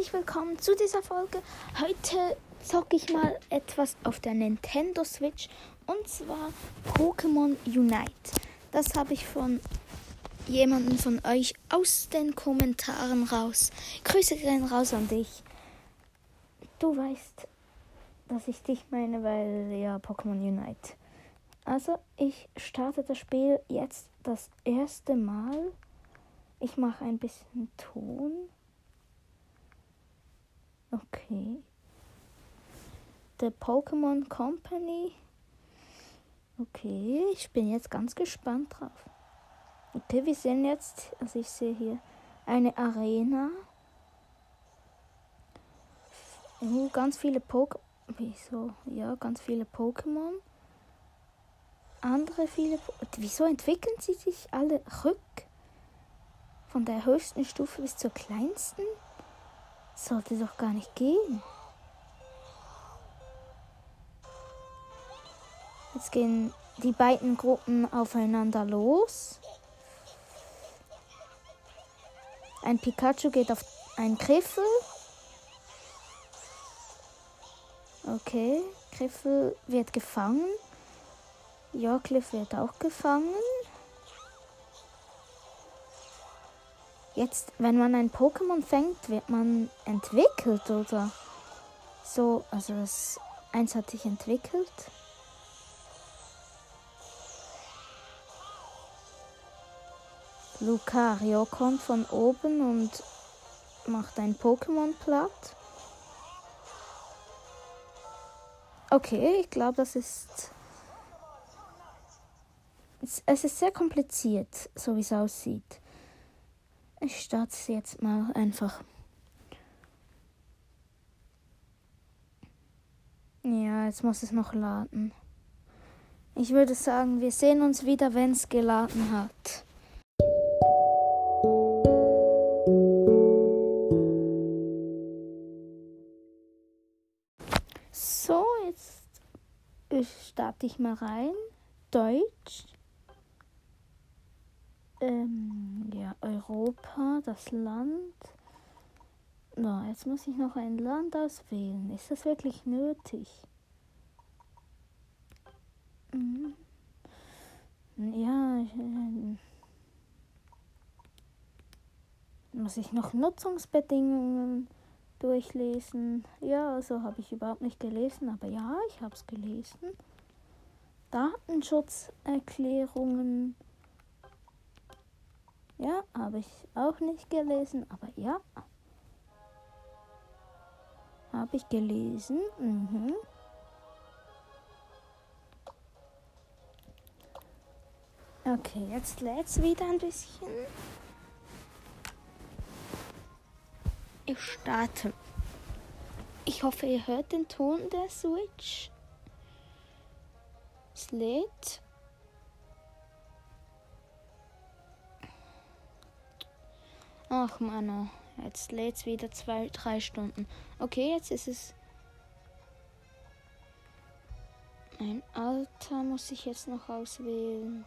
herzlich willkommen zu dieser Folge. Heute zocke ich mal etwas auf der Nintendo Switch und zwar Pokémon Unite. Das habe ich von jemandem von euch aus den Kommentaren raus. Grüße gehen raus an dich. Du weißt, dass ich dich meine, weil ja Pokémon Unite. Also ich starte das Spiel jetzt das erste Mal. Ich mache ein bisschen Ton. Okay. The Pokémon Company. Okay, ich bin jetzt ganz gespannt drauf. Okay, wir sehen jetzt, also ich sehe hier eine Arena. Oh, ganz viele Pokémon. Wieso? Ja, ganz viele Pokémon. Andere viele. Po Wieso entwickeln sie sich alle rück? Von der höchsten Stufe bis zur kleinsten? Sollte doch gar nicht gehen. Jetzt gehen die beiden Gruppen aufeinander los. Ein Pikachu geht auf einen Griffel. Okay, Griffel wird gefangen. Cliff wird auch gefangen. Jetzt, wenn man ein Pokémon fängt, wird man entwickelt oder so. Also das eins hat sich entwickelt. Lucario kommt von oben und macht ein Pokémon platt. Okay, ich glaube, das ist. Es ist sehr kompliziert, so wie es aussieht. Ich starte es jetzt mal einfach. Ja, jetzt muss es noch laden. Ich würde sagen, wir sehen uns wieder, wenn es geladen hat. So, jetzt starte ich mal rein. Deutsch. Ähm, Europa, das Land. No, jetzt muss ich noch ein Land auswählen. Ist das wirklich nötig? Mhm. Ja, äh, muss ich noch Nutzungsbedingungen durchlesen? Ja, also habe ich überhaupt nicht gelesen, aber ja, ich habe es gelesen. Datenschutzerklärungen. Ja, habe ich auch nicht gelesen, aber ja. Habe ich gelesen. Mhm. Okay, jetzt lädt es wieder ein bisschen. Ich starte. Ich hoffe, ihr hört den Ton der Switch. Es lädt. Ach Mann, jetzt lädt es wieder zwei, drei Stunden. Okay, jetzt ist es. Mein Alter muss ich jetzt noch auswählen.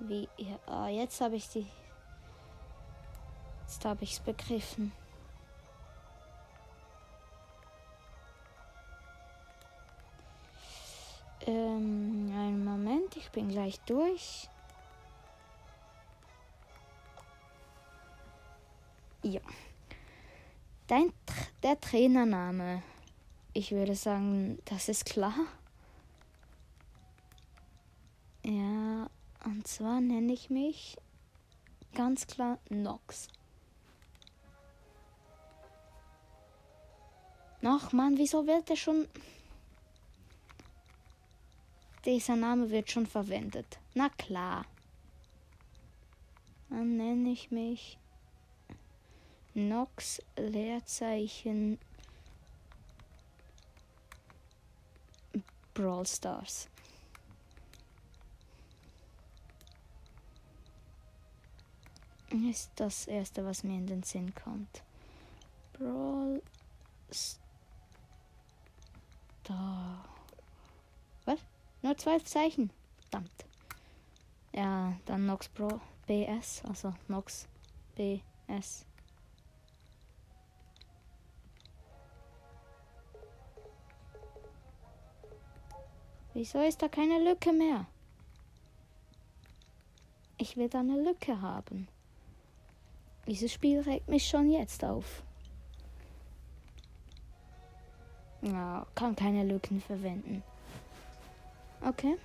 Wie ja, ah, jetzt habe ich die. Jetzt habe ich es begriffen. Ähm, einen Moment, ich bin gleich durch. Ja. Dein, der Trainername. Ich würde sagen, das ist klar. Ja, und zwar nenne ich mich ganz klar Nox. Ach Mann, wieso wird der schon. Dieser Name wird schon verwendet. Na klar. Dann nenne ich mich Nox Leerzeichen Brawl Stars. Ist das erste, was mir in den Sinn kommt. Brawl Stars. Was? Nur zwei Zeichen. Verdammt. Ja, dann Nox Pro BS, also Nox BS. Wieso ist da keine Lücke mehr? Ich will da eine Lücke haben. Dieses Spiel regt mich schon jetzt auf. Ja, kann keine Lücken verwenden. Okay.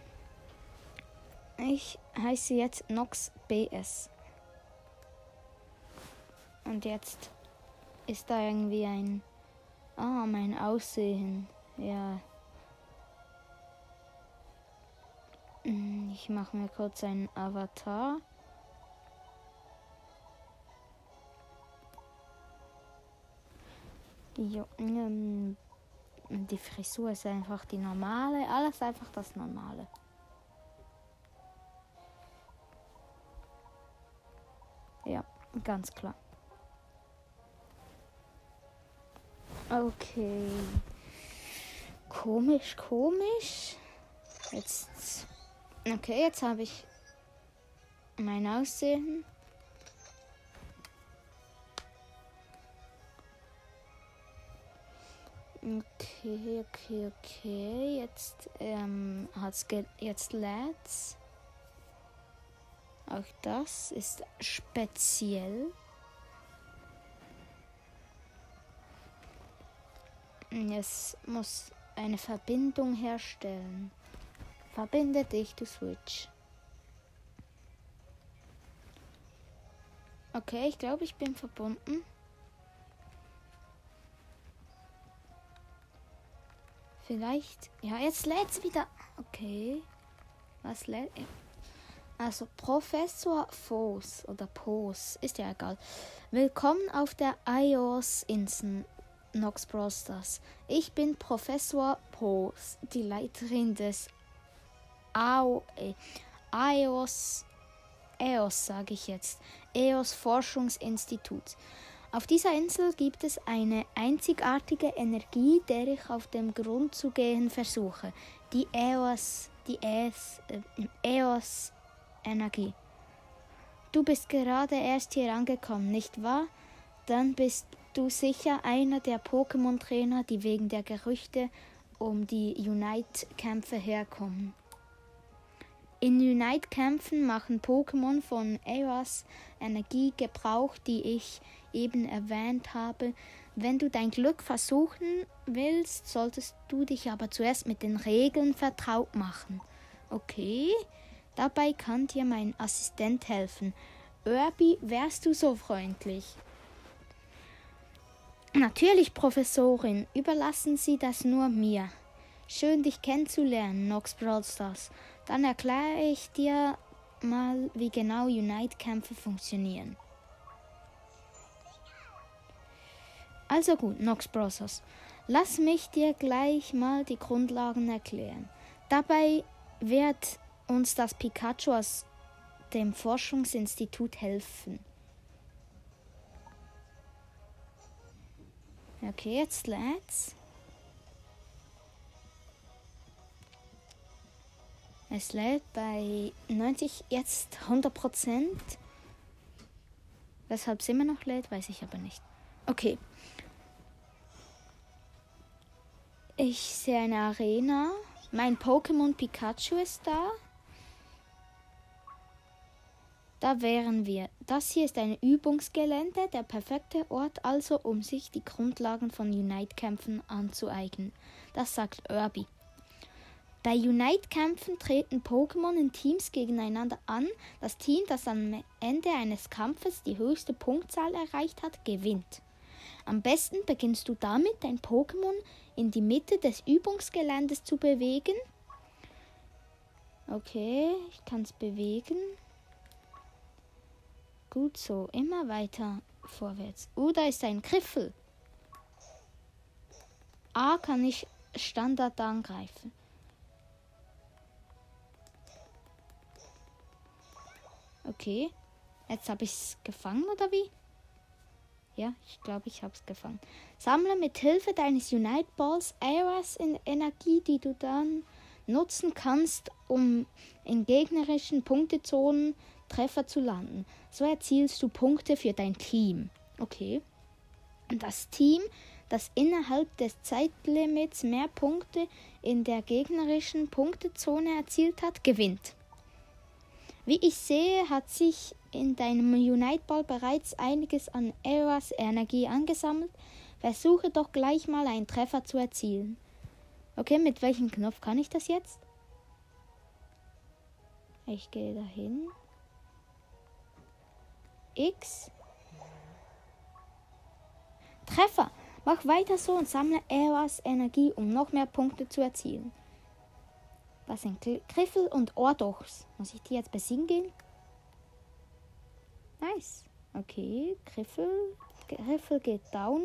Ich heiße jetzt Nox BS. Und jetzt ist da irgendwie ein. Ah, mein Aussehen. Ja. Ich mache mir kurz einen Avatar. Jo, ähm, die Frisur ist einfach die normale. Alles einfach das Normale. Ja, ganz klar. Okay. Komisch, komisch. Jetzt. Okay, jetzt habe ich mein Aussehen. Okay, okay, okay. Jetzt ähm, hat's jetzt lädt's. Auch das ist speziell. Es muss eine Verbindung herstellen. Verbinde dich zu Switch. Okay, ich glaube, ich bin verbunden. Vielleicht. Ja, jetzt lädt es wieder. Okay. Was lädt. Also Professor Foss oder Pos, ist ja egal. Willkommen auf der iOS-Insel Nox Brosters. Ich bin Professor Pos, die Leiterin des AO, EOS sage ich jetzt, EOS Forschungsinstitut. Auf dieser Insel gibt es eine einzigartige Energie, der ich auf den Grund zu gehen versuche. Die EOS, die EOS, äh, EOS Energie. Du bist gerade erst hier angekommen, nicht wahr? Dann bist du sicher einer der Pokémon-Trainer, die wegen der Gerüchte um die Unite-Kämpfe herkommen. In Unite-Kämpfen machen Pokémon von Eras Energie Gebrauch, die ich eben erwähnt habe. Wenn du dein Glück versuchen willst, solltest du dich aber zuerst mit den Regeln vertraut machen. Okay, dabei kann dir mein Assistent helfen. Irby, wärst du so freundlich? Natürlich, Professorin, überlassen Sie das nur mir. Schön, dich kennenzulernen, Nox Broadstars. Dann erkläre ich dir mal, wie genau Unite-Kämpfe funktionieren. Also gut, Nox Bros. Lass mich dir gleich mal die Grundlagen erklären. Dabei wird uns das Pikachu aus dem Forschungsinstitut helfen. Okay, jetzt lädt's. Es lädt bei 90, jetzt 100 Prozent. Weshalb es immer noch lädt, weiß ich aber nicht. Okay, Ich sehe eine Arena. Mein Pokémon Pikachu ist da. Da wären wir. Das hier ist ein Übungsgelände, der perfekte Ort also, um sich die Grundlagen von Unite-Kämpfen anzueignen. Das sagt Irby. Bei Unite-Kämpfen treten Pokémon in Teams gegeneinander an. Das Team, das am Ende eines Kampfes die höchste Punktzahl erreicht hat, gewinnt. Am besten beginnst du damit, dein Pokémon in die Mitte des Übungsgeländes zu bewegen. Okay, ich kann es bewegen. Gut so, immer weiter vorwärts. Oh, da ist ein Griffel. A kann ich Standard angreifen. Okay, jetzt habe ich es gefangen oder wie? Ja, ich glaube, ich habe es gefangen. Sammle mit Hilfe deines Unite Balls Areas in Energie, die du dann nutzen kannst, um in gegnerischen Punktezonen Treffer zu landen. So erzielst du Punkte für dein Team. Okay. Und das Team, das innerhalb des Zeitlimits mehr Punkte in der gegnerischen Punktezone erzielt hat, gewinnt. Wie ich sehe, hat sich in deinem Unite Ball bereits einiges an Eras Energie angesammelt. Versuche doch gleich mal einen Treffer zu erzielen. Okay, mit welchem Knopf kann ich das jetzt? Ich gehe dahin. X. Treffer. Mach weiter so und sammle Eras Energie, um noch mehr Punkte zu erzielen. Was sind Griffel und Ordochs? Muss ich die jetzt besiegen gehen? Nice. Okay, Griffel. Griffel geht down.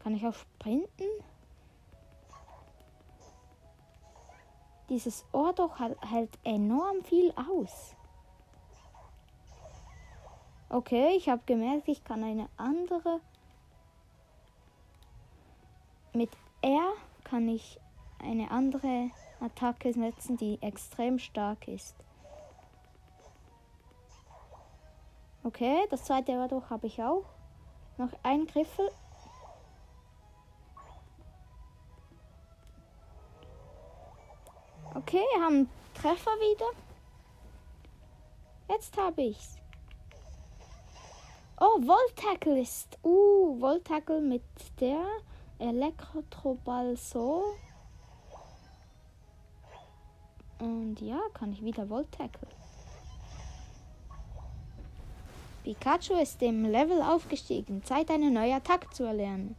Kann ich auch sprinten? Dieses Ordoch hält enorm viel aus. Okay, ich habe gemerkt, ich kann eine andere. Mit R kann ich eine andere Attacke setzen, die extrem stark ist. Okay, das zweite Erdruch habe ich auch. Noch ein Griffel. Okay, wir haben Treffer wieder. Jetzt habe ich's. Oh, Voltackle ist. Uh, Voltackle mit der Elektroball so. Und ja, kann ich wieder Voltackle. Pikachu ist dem Level aufgestiegen. Zeit, eine neue Attacke zu erlernen.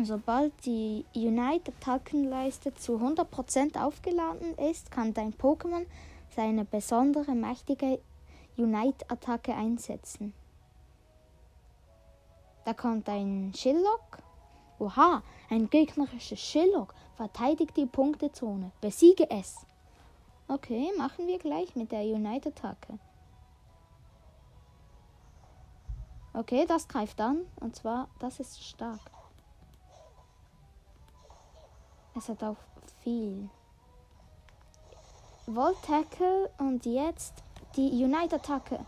Sobald die Unite-Attackenleiste zu 100% aufgeladen ist, kann dein Pokémon seine besondere mächtige Unite-Attacke einsetzen. Da kommt ein Shillock. Oha, ein gegnerisches Shillock verteidigt die Punktezone. Besiege es. Okay, machen wir gleich mit der Unite-Attacke. Okay, das greift an. Und zwar, das ist stark. Es hat auch viel. Volt Tackle und jetzt die Unite-Attacke.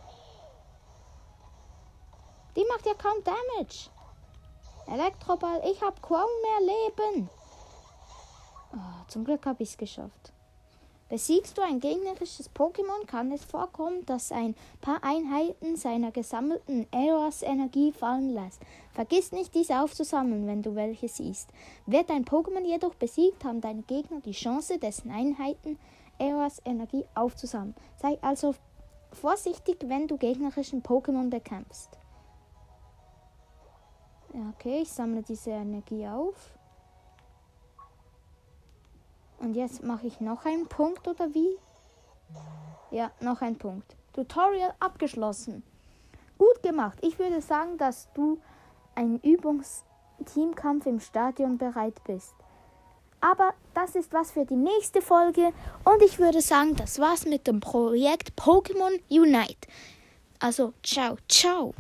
Die macht ja kaum Damage. Elektroball, ich habe kaum mehr Leben. Oh, zum Glück habe ich es geschafft. Besiegst du ein gegnerisches Pokémon, kann es vorkommen, dass ein paar Einheiten seiner gesammelten Eros-Energie fallen lässt. Vergiss nicht, diese aufzusammeln, wenn du welche siehst. Wird dein Pokémon jedoch besiegt, haben deine Gegner die Chance, dessen Einheiten Eras Energie aufzusammeln. Sei also vorsichtig, wenn du gegnerischen Pokémon bekämpfst. Ja, okay, ich sammle diese Energie auf. Und jetzt mache ich noch einen Punkt oder wie? Ja, noch ein Punkt. Tutorial abgeschlossen. Gut gemacht. Ich würde sagen, dass du ein Übungsteamkampf im Stadion bereit bist. Aber das ist was für die nächste Folge. Und ich würde sagen, das war's mit dem Projekt Pokémon Unite. Also, ciao, ciao.